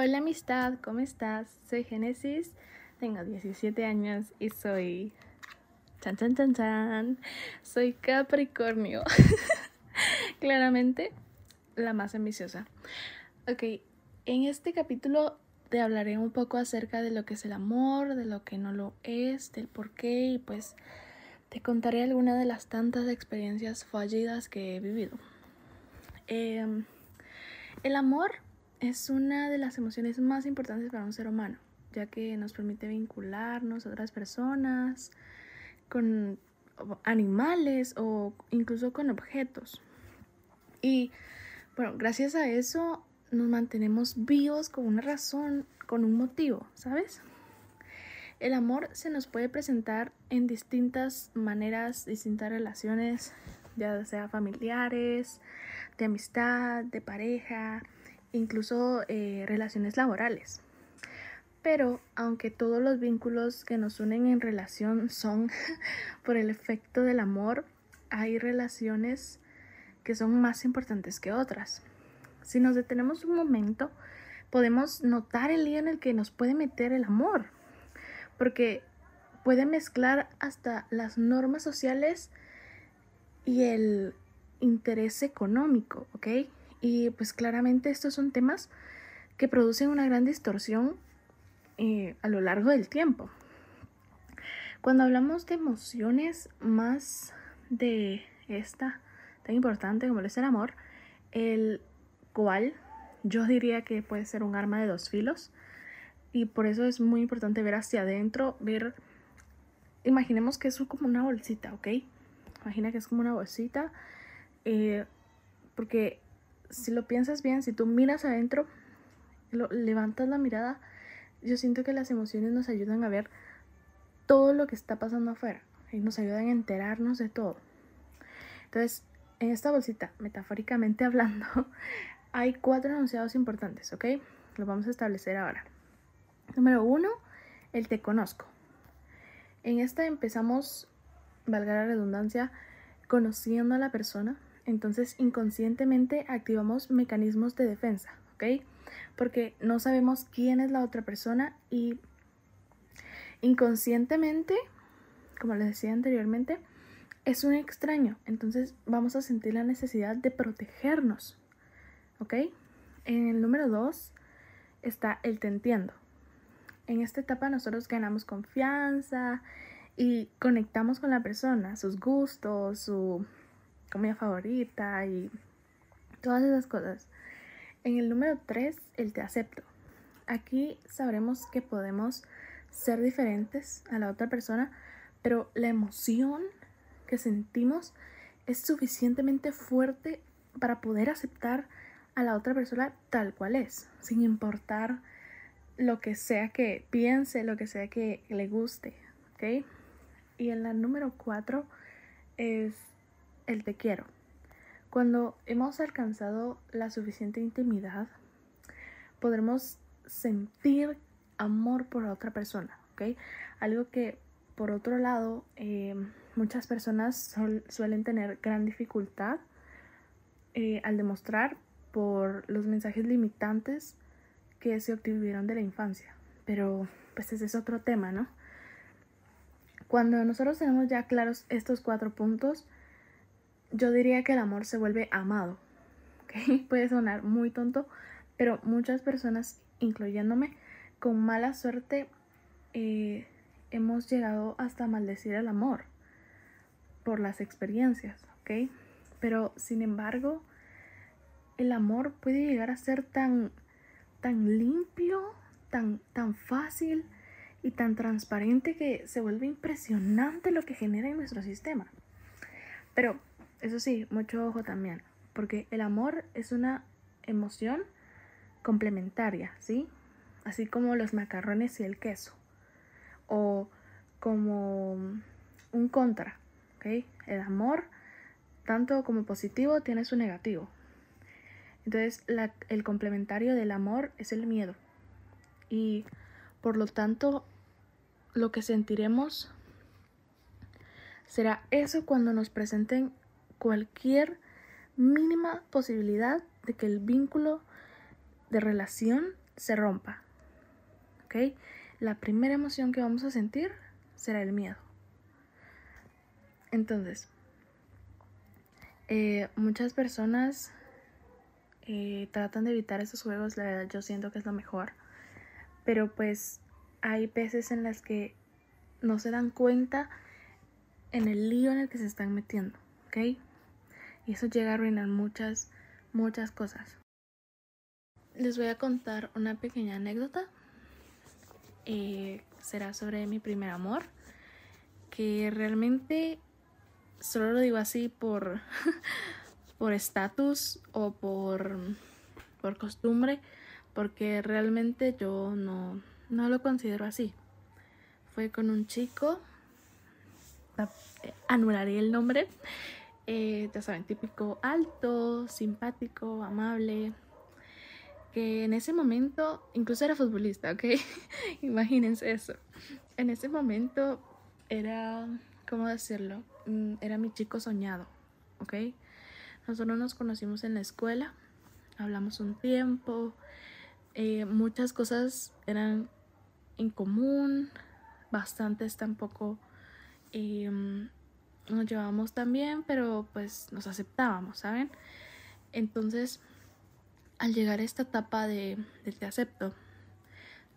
Hola amistad, ¿cómo estás? Soy Génesis, tengo 17 años y soy... Chan, chan, chan, chan. Soy Capricornio. Claramente la más ambiciosa. Ok, en este capítulo te hablaré un poco acerca de lo que es el amor, de lo que no lo es, del por qué y pues te contaré algunas de las tantas experiencias fallidas que he vivido. Em, el amor es una de las emociones más importantes para un ser humano, ya que nos permite vincularnos a otras personas, con animales o incluso con objetos. Y bueno, gracias a eso nos mantenemos vivos con una razón, con un motivo, ¿sabes? El amor se nos puede presentar en distintas maneras, distintas relaciones, ya sea familiares, de amistad, de pareja, incluso eh, relaciones laborales. Pero aunque todos los vínculos que nos unen en relación son por el efecto del amor, hay relaciones que son más importantes que otras. Si nos detenemos un momento, podemos notar el lío en el que nos puede meter el amor, porque puede mezclar hasta las normas sociales y el interés económico, ¿ok? Y pues claramente estos son temas que producen una gran distorsión eh, a lo largo del tiempo. Cuando hablamos de emociones más de esta tan importante como es el amor, el cual yo diría que puede ser un arma de dos filos y por eso es muy importante ver hacia adentro, ver, imaginemos que es como una bolsita, ¿ok? Imagina que es como una bolsita, eh, porque si lo piensas bien, si tú miras adentro, lo, levantas la mirada, yo siento que las emociones nos ayudan a ver todo lo que está pasando afuera y nos ayudan a enterarnos de todo. Entonces, en esta bolsita, metafóricamente hablando, hay cuatro enunciados importantes, ¿ok? Los vamos a establecer ahora. Número uno, el te conozco. En esta empezamos, valga la redundancia, conociendo a la persona, entonces inconscientemente activamos mecanismos de defensa, ¿ok? Porque no sabemos quién es la otra persona y inconscientemente, como les decía anteriormente, es un extraño, entonces vamos a sentir la necesidad de protegernos, ¿ok? En el número dos está el te entiendo. En esta etapa nosotros ganamos confianza y conectamos con la persona, sus gustos, su comida favorita y todas esas cosas. En el número 3, el te acepto. Aquí sabremos que podemos ser diferentes a la otra persona, pero la emoción que sentimos es suficientemente fuerte para poder aceptar a la otra persona tal cual es, sin importar lo que sea que piense, lo que sea que le guste, ¿ok? Y en la número 4 es el te quiero. Cuando hemos alcanzado la suficiente intimidad, podremos sentir amor por otra persona, ¿ok? Algo que, por otro lado, eh, muchas personas suelen tener gran dificultad eh, al demostrar por los mensajes limitantes que se obtuvieron de la infancia. Pero, pues ese es otro tema, ¿no? Cuando nosotros tenemos ya claros estos cuatro puntos, yo diría que el amor se vuelve amado. Puede sonar muy tonto, pero muchas personas, incluyéndome, con mala suerte, eh, hemos llegado hasta maldecir el amor por las experiencias, ¿ok? Pero sin embargo, el amor puede llegar a ser tan, tan limpio, tan, tan fácil y tan transparente que se vuelve impresionante lo que genera en nuestro sistema. Pero eso sí, mucho ojo también, porque el amor es una emoción complementaria, ¿sí? Así como los macarrones y el queso. O como un contra, ¿ok? El amor, tanto como positivo, tiene su negativo. Entonces, el complementario del amor es el miedo. Y por lo tanto, lo que sentiremos será eso cuando nos presenten cualquier mínima posibilidad de que el vínculo de relación se rompa. ¿Ok? La primera emoción que vamos a sentir será el miedo. Entonces, eh, muchas personas eh, tratan de evitar esos juegos, la verdad yo siento que es lo mejor. Pero pues hay veces en las que no se dan cuenta en el lío en el que se están metiendo, ¿ok? Y eso llega a arruinar muchas, muchas cosas. Les voy a contar una pequeña anécdota. Eh, será sobre mi primer amor. Que realmente solo lo digo así por por estatus o por, por costumbre. Porque realmente yo no, no lo considero así. Fue con un chico anularé el nombre. Eh, ya saben, típico alto, simpático, amable. Que en ese momento, incluso era futbolista, ¿ok? Imagínense eso. En ese momento era, ¿cómo decirlo? Mm, era mi chico soñado, ¿ok? Nosotros nos conocimos en la escuela, hablamos un tiempo, eh, muchas cosas eran en común, bastantes tampoco Em, nos llevábamos tan bien, pero pues nos aceptábamos, ¿saben? Entonces, al llegar a esta etapa de, de te acepto,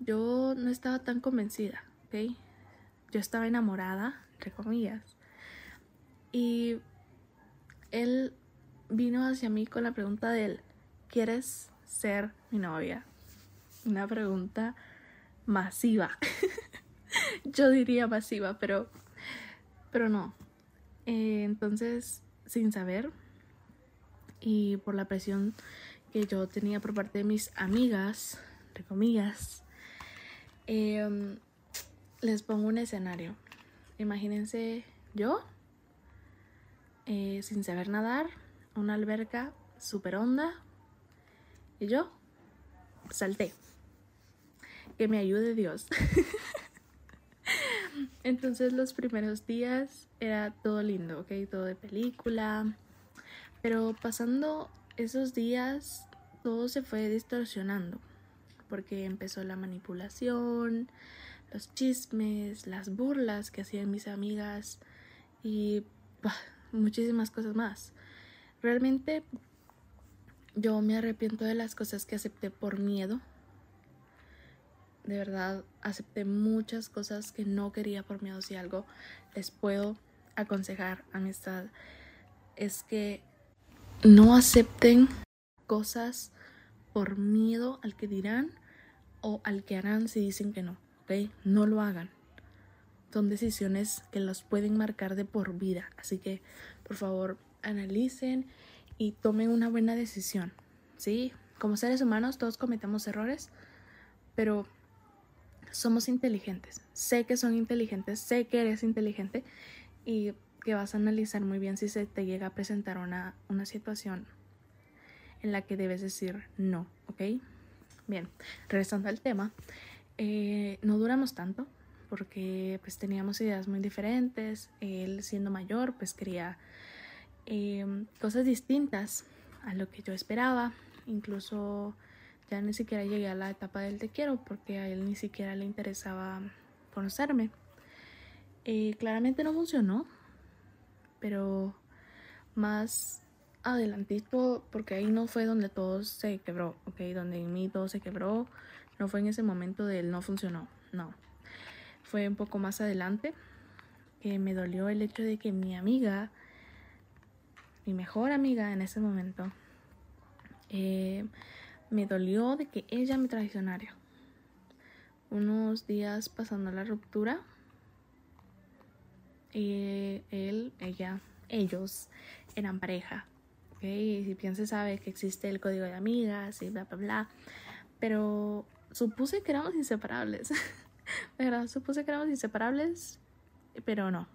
yo no estaba tan convencida, ¿ok? Yo estaba enamorada, entre comillas. Y él vino hacia mí con la pregunta de él, ¿quieres ser mi novia? Una pregunta masiva. yo diría masiva, pero pero no. Eh, entonces, sin saber y por la presión que yo tenía por parte de mis amigas, entre comillas, em, les pongo un escenario. Imagínense yo, eh, sin saber nadar, una alberca súper honda, y yo salté. Que me ayude Dios. Entonces los primeros días era todo lindo, ¿ok? Todo de película. Pero pasando esos días, todo se fue distorsionando. Porque empezó la manipulación, los chismes, las burlas que hacían mis amigas y muchísimas cosas más. Realmente yo me arrepiento de las cosas que acepté por miedo de verdad acepté muchas cosas que no quería por miedo. Si algo les puedo aconsejar, amistad, es que no acepten cosas por miedo al que dirán o al que harán si dicen que no. No lo hagan. Son decisiones que los pueden marcar de por vida. Así que, por favor, analicen y tomen una buena decisión, ¿sí? Como seres humanos todos cometemos errores, pero somos inteligentes. Sé que son inteligentes, sé que eres inteligente y que vas a analizar muy bien si se te llega a presentar una, una situación en la que debes decir no, ¿ok? Bien, regresando al tema, eh, no duramos tanto porque pues teníamos ideas muy diferentes, él siendo mayor pues quería em, cosas distintas a lo que yo esperaba, incluso ya ni siquiera llegué a la etapa del te quiero porque a él ni siquiera le interesaba conocerme. Eh, claramente no funcionó, pero más adelantito, porque ahí no fue donde todo se quebró, ok, donde en mí todo se quebró, no fue en ese momento de él no funcionó, no. Fue un poco más adelante que me dolió el hecho de que mi amiga, mi mejor amiga en ese momento, eh, me dolió de que ella me traicionara. Unos días pasando la ruptura, eh, él, ella, ellos eran pareja. ¿okay? Si bien se sabe que existe el código de amigas y bla, bla, bla. Pero supuse que éramos inseparables. ¿Verdad? Supuse que éramos inseparables, pero no.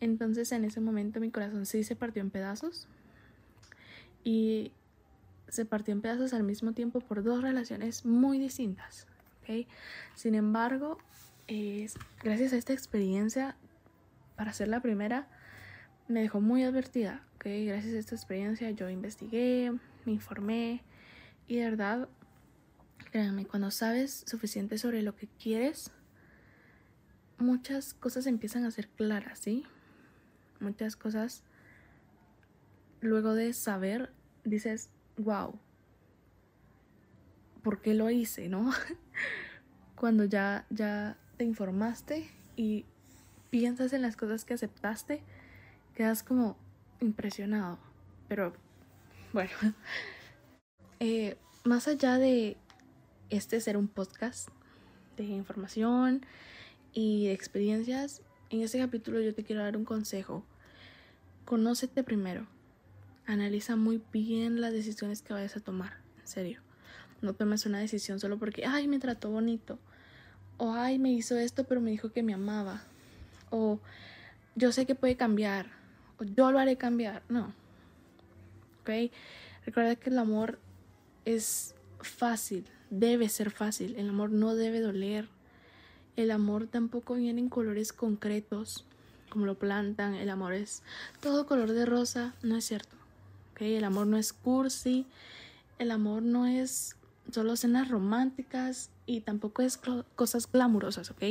Entonces en ese momento mi corazón sí se partió en pedazos. Y se partió en pedazos al mismo tiempo por dos relaciones muy distintas. ¿okay? Sin embargo, gracias a esta experiencia, para ser la primera, me dejó muy advertida. ¿okay? Gracias a esta experiencia yo investigué, me informé y de verdad Créanme, cuando sabes suficiente sobre lo que quieres, muchas cosas empiezan a ser claras, ¿sí? Muchas cosas, luego de saber, dices, wow, ¿por qué lo hice, no? Cuando ya, ya te informaste y piensas en las cosas que aceptaste, quedas como impresionado. Pero bueno, eh, más allá de este ser un podcast de información y de experiencias, en este capítulo yo te quiero dar un consejo. Conócete primero. Analiza muy bien las decisiones que vayas a tomar. En serio. No tomes una decisión solo porque, ay, me trató bonito. O, ay, me hizo esto, pero me dijo que me amaba. O, yo sé que puede cambiar. O, yo lo haré cambiar. No. ¿Ok? Recuerda que el amor es fácil. Debe ser fácil. El amor no debe doler. El amor tampoco viene en colores concretos, como lo plantan. El amor es todo color de rosa. No es cierto. El amor no es cursi. El amor no es solo escenas románticas y tampoco es cosas glamurosas, ¿ok?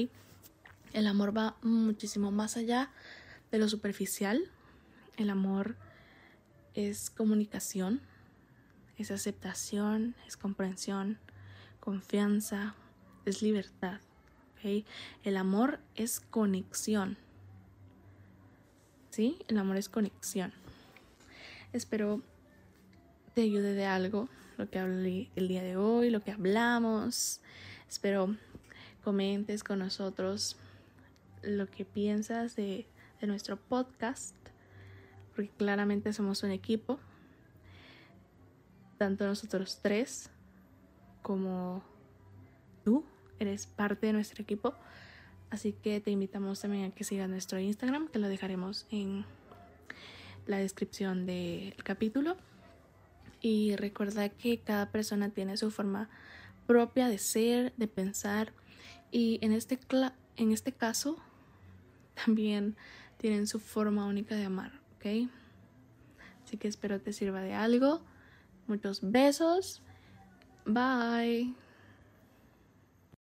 El amor va muchísimo más allá de lo superficial. El amor es comunicación, es aceptación, es comprensión, confianza, es libertad. ¿ok? El amor es conexión. ¿Sí? El amor es conexión. Espero te ayude de algo lo que hablé el día de hoy, lo que hablamos. Espero comentes con nosotros lo que piensas de, de nuestro podcast, porque claramente somos un equipo, tanto nosotros tres como tú eres parte de nuestro equipo. Así que te invitamos también a que sigas nuestro Instagram, que lo dejaremos en la descripción del capítulo. Y recuerda que cada persona tiene su forma propia de ser, de pensar. Y en este, en este caso, también tienen su forma única de amar, ¿ok? Así que espero te sirva de algo. Muchos besos. Bye.